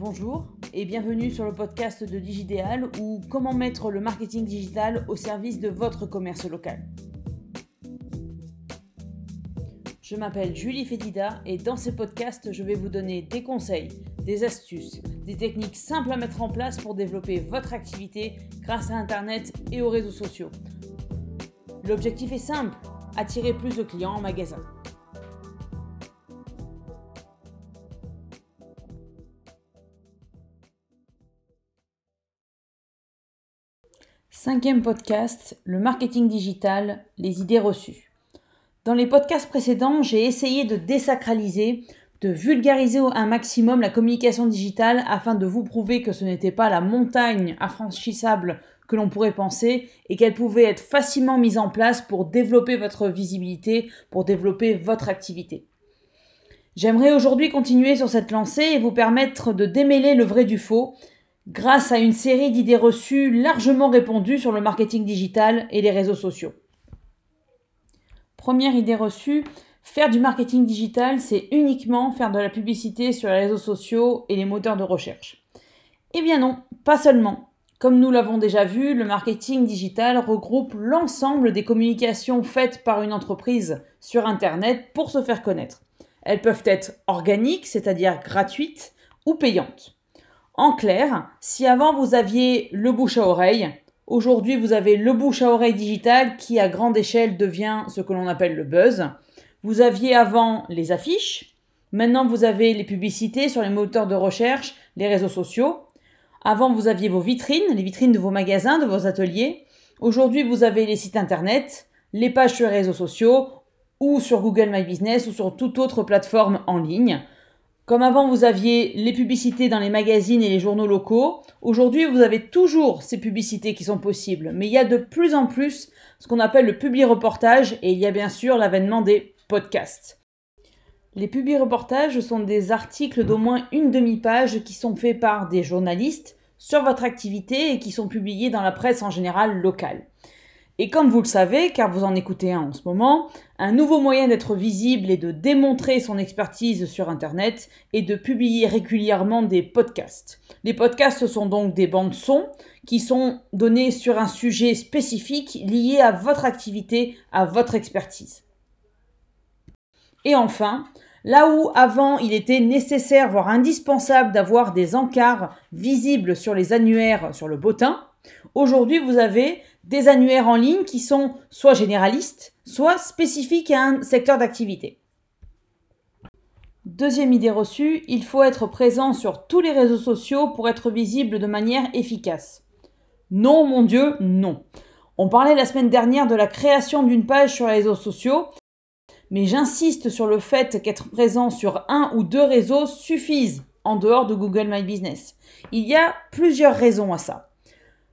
Bonjour et bienvenue sur le podcast de Digidéal ou comment mettre le marketing digital au service de votre commerce local. Je m'appelle Julie Fédida et dans ces podcasts, je vais vous donner des conseils, des astuces, des techniques simples à mettre en place pour développer votre activité grâce à Internet et aux réseaux sociaux. L'objectif est simple, attirer plus de clients en magasin. Cinquième podcast, le marketing digital, les idées reçues. Dans les podcasts précédents, j'ai essayé de désacraliser, de vulgariser un maximum la communication digitale afin de vous prouver que ce n'était pas la montagne infranchissable que l'on pourrait penser et qu'elle pouvait être facilement mise en place pour développer votre visibilité, pour développer votre activité. J'aimerais aujourd'hui continuer sur cette lancée et vous permettre de démêler le vrai du faux grâce à une série d'idées reçues largement répondues sur le marketing digital et les réseaux sociaux. Première idée reçue, faire du marketing digital, c'est uniquement faire de la publicité sur les réseaux sociaux et les moteurs de recherche. Eh bien non, pas seulement. Comme nous l'avons déjà vu, le marketing digital regroupe l'ensemble des communications faites par une entreprise sur Internet pour se faire connaître. Elles peuvent être organiques, c'est-à-dire gratuites, ou payantes. En clair, si avant vous aviez le bouche à oreille, aujourd'hui vous avez le bouche à oreille digital qui à grande échelle devient ce que l'on appelle le buzz. Vous aviez avant les affiches, maintenant vous avez les publicités sur les moteurs de recherche, les réseaux sociaux. Avant vous aviez vos vitrines, les vitrines de vos magasins, de vos ateliers. Aujourd'hui vous avez les sites internet, les pages sur les réseaux sociaux ou sur Google My Business ou sur toute autre plateforme en ligne. Comme avant, vous aviez les publicités dans les magazines et les journaux locaux, aujourd'hui, vous avez toujours ces publicités qui sont possibles, mais il y a de plus en plus ce qu'on appelle le publi-reportage et il y a bien sûr l'avènement des podcasts. Les publi-reportages sont des articles d'au moins une demi-page qui sont faits par des journalistes sur votre activité et qui sont publiés dans la presse en général locale. Et comme vous le savez, car vous en écoutez un en ce moment, un nouveau moyen d'être visible et de démontrer son expertise sur Internet est de publier régulièrement des podcasts. Les podcasts sont donc des bandes son qui sont données sur un sujet spécifique lié à votre activité, à votre expertise. Et enfin, Là où avant il était nécessaire, voire indispensable d'avoir des encarts visibles sur les annuaires sur le bottin, aujourd'hui vous avez des annuaires en ligne qui sont soit généralistes, soit spécifiques à un secteur d'activité. Deuxième idée reçue, il faut être présent sur tous les réseaux sociaux pour être visible de manière efficace. Non, mon Dieu, non. On parlait la semaine dernière de la création d'une page sur les réseaux sociaux, mais j'insiste sur le fait qu'être présent sur un ou deux réseaux suffisent en dehors de Google My Business. Il y a plusieurs raisons à ça.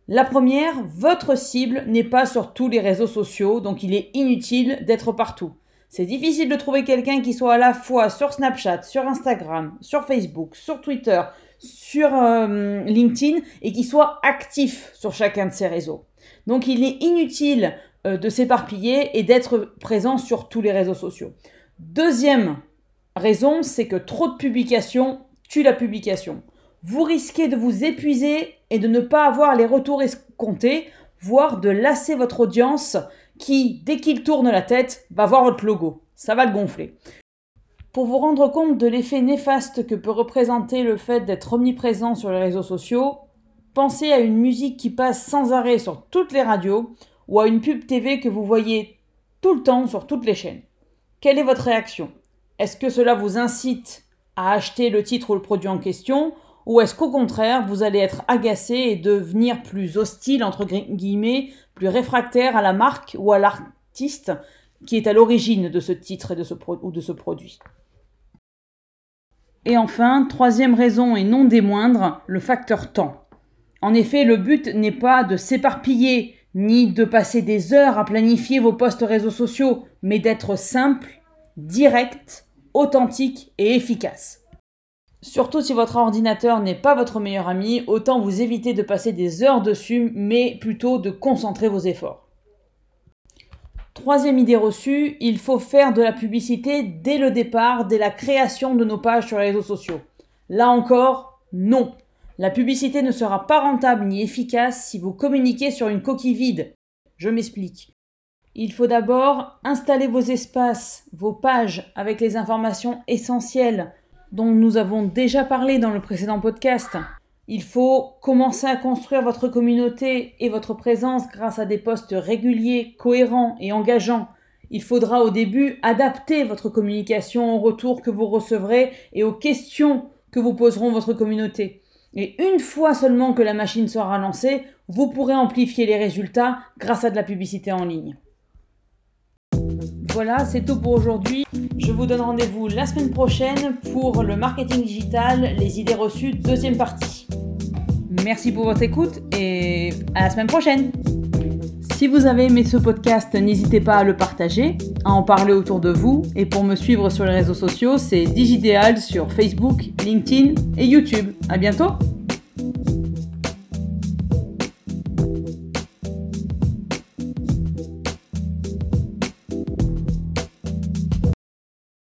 La première, votre cible n'est pas sur tous les réseaux sociaux, donc il est inutile d'être partout. C'est difficile de trouver quelqu'un qui soit à la fois sur Snapchat, sur Instagram, sur Facebook, sur Twitter, sur euh, LinkedIn et qui soit actif sur chacun de ces réseaux. Donc il est inutile euh, de s'éparpiller et d'être présent sur tous les réseaux sociaux. Deuxième raison, c'est que trop de publications tue la publication vous risquez de vous épuiser et de ne pas avoir les retours escomptés, voire de lasser votre audience qui, dès qu'il tourne la tête, va voir votre logo. Ça va le gonfler. Pour vous rendre compte de l'effet néfaste que peut représenter le fait d'être omniprésent sur les réseaux sociaux, pensez à une musique qui passe sans arrêt sur toutes les radios ou à une pub TV que vous voyez tout le temps sur toutes les chaînes. Quelle est votre réaction? Est-ce que cela vous incite à acheter le titre ou le produit en question ou est-ce qu'au contraire, vous allez être agacé et devenir plus hostile, entre guillemets, plus réfractaire à la marque ou à l'artiste qui est à l'origine de ce titre et de ce ou de ce produit? Et enfin, troisième raison et non des moindres, le facteur temps. En effet, le but n'est pas de s'éparpiller ni de passer des heures à planifier vos posts réseaux sociaux, mais d'être simple, direct, authentique et efficace. Surtout si votre ordinateur n'est pas votre meilleur ami, autant vous éviter de passer des heures dessus, mais plutôt de concentrer vos efforts. Troisième idée reçue, il faut faire de la publicité dès le départ, dès la création de nos pages sur les réseaux sociaux. Là encore, Non. La publicité ne sera pas rentable ni efficace si vous communiquez sur une coquille vide. Je m'explique. Il faut d'abord installer vos espaces, vos pages avec les informations essentielles dont nous avons déjà parlé dans le précédent podcast. Il faut commencer à construire votre communauté et votre présence grâce à des posts réguliers, cohérents et engageants. Il faudra au début adapter votre communication aux retours que vous recevrez et aux questions que vous poseront votre communauté. Et une fois seulement que la machine sera lancée, vous pourrez amplifier les résultats grâce à de la publicité en ligne. Voilà, c'est tout pour aujourd'hui. Je vous donne rendez-vous la semaine prochaine pour le marketing digital, les idées reçues, deuxième partie. Merci pour votre écoute et à la semaine prochaine. Si vous avez aimé ce podcast, n'hésitez pas à le partager, à en parler autour de vous. Et pour me suivre sur les réseaux sociaux, c'est Digidéal sur Facebook, LinkedIn et YouTube. À bientôt!